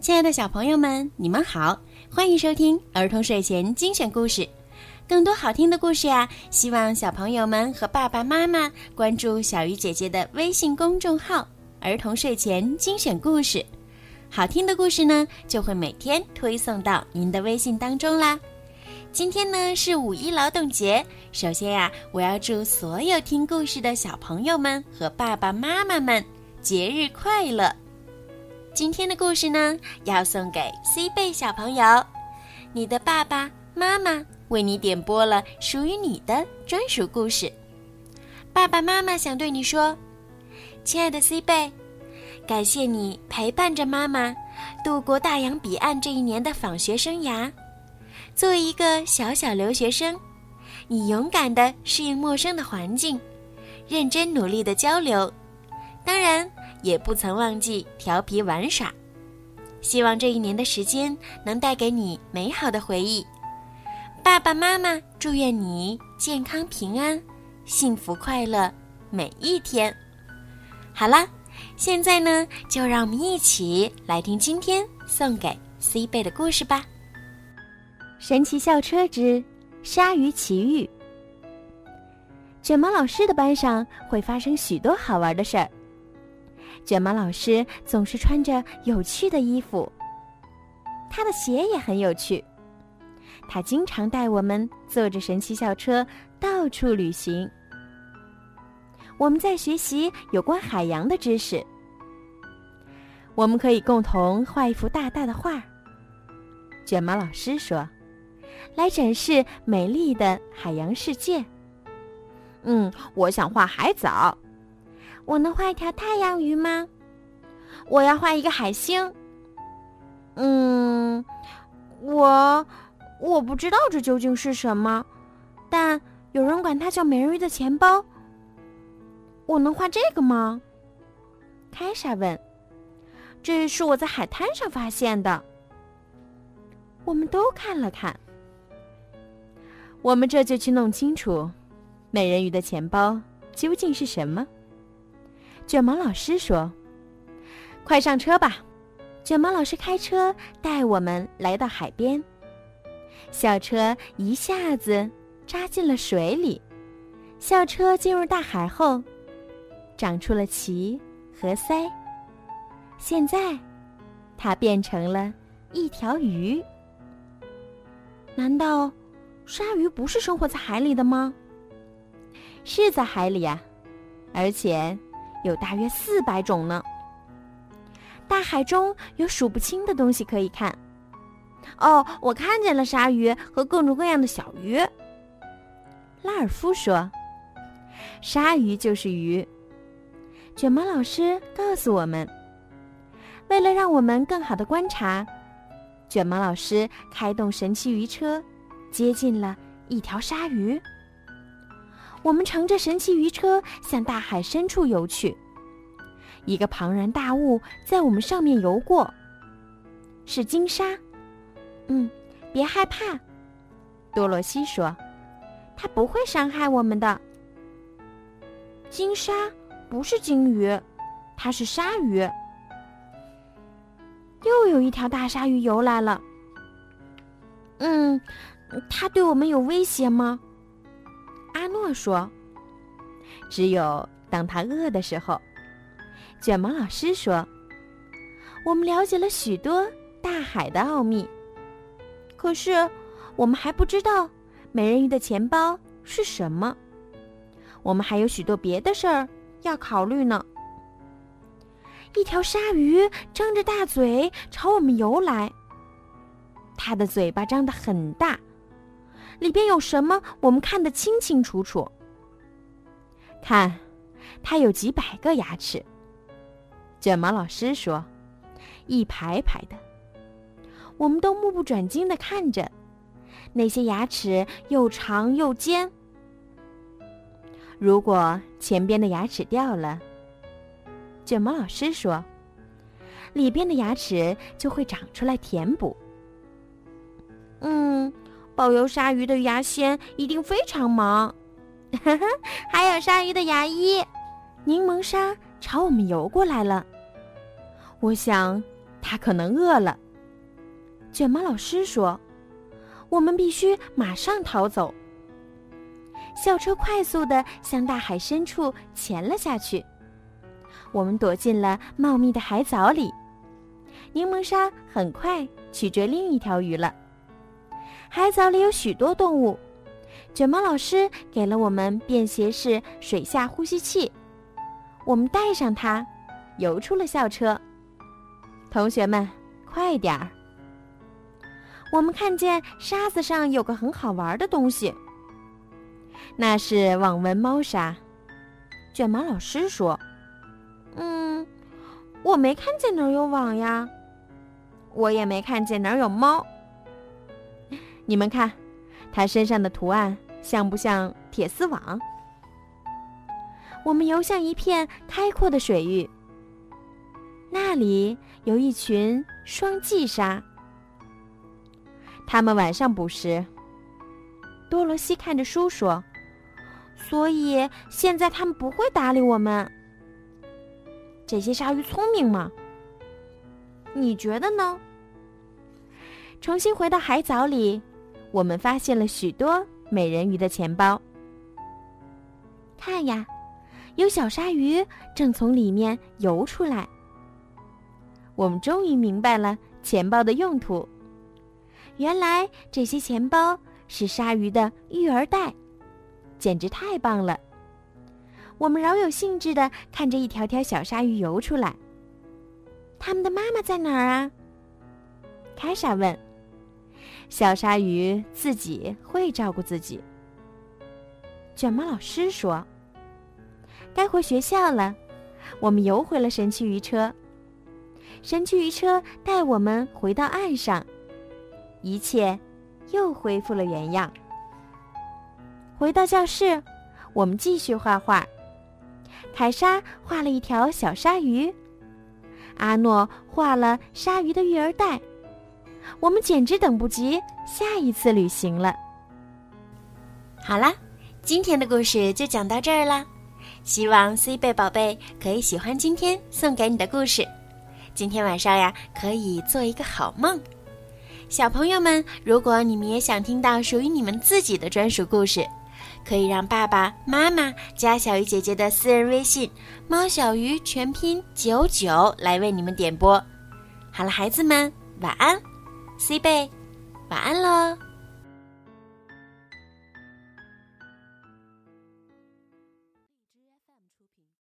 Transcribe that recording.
亲爱的小朋友们，你们好，欢迎收听儿童睡前精选故事。更多好听的故事呀，希望小朋友们和爸爸妈妈关注小鱼姐姐的微信公众号“儿童睡前精选故事”。好听的故事呢，就会每天推送到您的微信当中啦。今天呢是五一劳动节，首先呀，我要祝所有听故事的小朋友们和爸爸妈妈们节日快乐。今天的故事呢，要送给 C 贝小朋友，你的爸爸妈妈为你点播了属于你的专属故事。爸爸妈妈想对你说，亲爱的 C 贝，感谢你陪伴着妈妈度过大洋彼岸这一年的访学生涯。作为一个小小留学生，你勇敢地适应陌生的环境，认真努力的交流，当然。也不曾忘记调皮玩耍，希望这一年的时间能带给你美好的回忆。爸爸妈妈祝愿你健康平安、幸福快乐每一天。好啦，现在呢，就让我们一起来听今天送给 C 贝的故事吧。神奇校车之鲨鱼奇遇。卷毛老师的班上会发生许多好玩的事儿。卷毛老师总是穿着有趣的衣服，他的鞋也很有趣。他经常带我们坐着神奇校车到处旅行。我们在学习有关海洋的知识。我们可以共同画一幅大大的画。卷毛老师说：“来展示美丽的海洋世界。”嗯，我想画海藻。我能画一条太阳鱼吗？我要画一个海星。嗯，我我不知道这究竟是什么，但有人管它叫美人鱼的钱包。我能画这个吗？凯莎问。这是我在海滩上发现的。我们都看了看。我们这就去弄清楚，美人鱼的钱包究竟是什么。卷毛老师说：“快上车吧！”卷毛老师开车带我们来到海边。校车一下子扎进了水里。校车进入大海后，长出了鳍和鳃。现在，它变成了一条鱼。难道鲨鱼不是生活在海里的吗？是在海里呀，而且。有大约四百种呢。大海中有数不清的东西可以看。哦，我看见了鲨鱼和各种各样的小鱼。拉尔夫说：“鲨鱼就是鱼。”卷毛老师告诉我们，为了让我们更好的观察，卷毛老师开动神奇鱼车，接近了一条鲨鱼。我们乘着神奇鱼车向大海深处游去。一个庞然大物在我们上面游过，是金鲨。嗯，别害怕，多罗西说：“它不会伤害我们的。”金鲨不是鲸鱼，它是鲨鱼。又有一条大鲨鱼游来了。嗯，它对我们有威胁吗？阿诺说：“只有当他饿的时候。”卷毛老师说：“我们了解了许多大海的奥秘，可是我们还不知道美人鱼的钱包是什么。我们还有许多别的事儿要考虑呢。”一条鲨鱼张着大嘴朝我们游来，它的嘴巴张得很大。里边有什么？我们看得清清楚楚。看，它有几百个牙齿。卷毛老师说：“一排排的。”我们都目不转睛的看着，那些牙齿又长又尖。如果前边的牙齿掉了，卷毛老师说：“里边的牙齿就会长出来填补。”嗯。保留鲨鱼的牙仙一定非常忙，还有鲨鱼的牙医。柠檬鲨朝我们游过来了，我想它可能饿了。卷毛老师说：“我们必须马上逃走。”校车快速地向大海深处潜了下去。我们躲进了茂密的海藻里。柠檬鲨很快去追另一条鱼了。海藻里有许多动物。卷毛老师给了我们便携式水下呼吸器，我们带上它，游出了校车。同学们，快点儿！我们看见沙子上有个很好玩的东西，那是网纹猫砂。卷毛老师说：“嗯，我没看见哪儿有网呀，我也没看见哪儿有猫。你们看。”它身上的图案像不像铁丝网？我们游向一片开阔的水域，那里有一群双髻鲨。它们晚上捕食。多罗西看着书说：“所以现在它们不会搭理我们。这些鲨鱼聪明吗？你觉得呢？”重新回到海藻里。我们发现了许多美人鱼的钱包。看呀，有小鲨鱼正从里面游出来。我们终于明白了钱包的用途。原来这些钱包是鲨鱼的育儿袋，简直太棒了！我们饶有兴致的看着一条条小鲨鱼游出来。他们的妈妈在哪儿啊？凯莎问。小鲨鱼自己会照顾自己。卷毛老师说：“该回学校了。”我们游回了神奇鱼车。神奇鱼车带我们回到岸上，一切又恢复了原样。回到教室，我们继续画画。凯莎画了一条小鲨鱼，阿诺画了鲨鱼的育儿袋。我们简直等不及下一次旅行了。好啦，今天的故事就讲到这儿了。希望 C 贝宝贝可以喜欢今天送给你的故事。今天晚上呀，可以做一个好梦。小朋友们，如果你们也想听到属于你们自己的专属故事，可以让爸爸妈妈加小鱼姐姐的私人微信“猫小鱼”全拼九九来为你们点播。好了，孩子们，晚安。C 贝，晚安喽。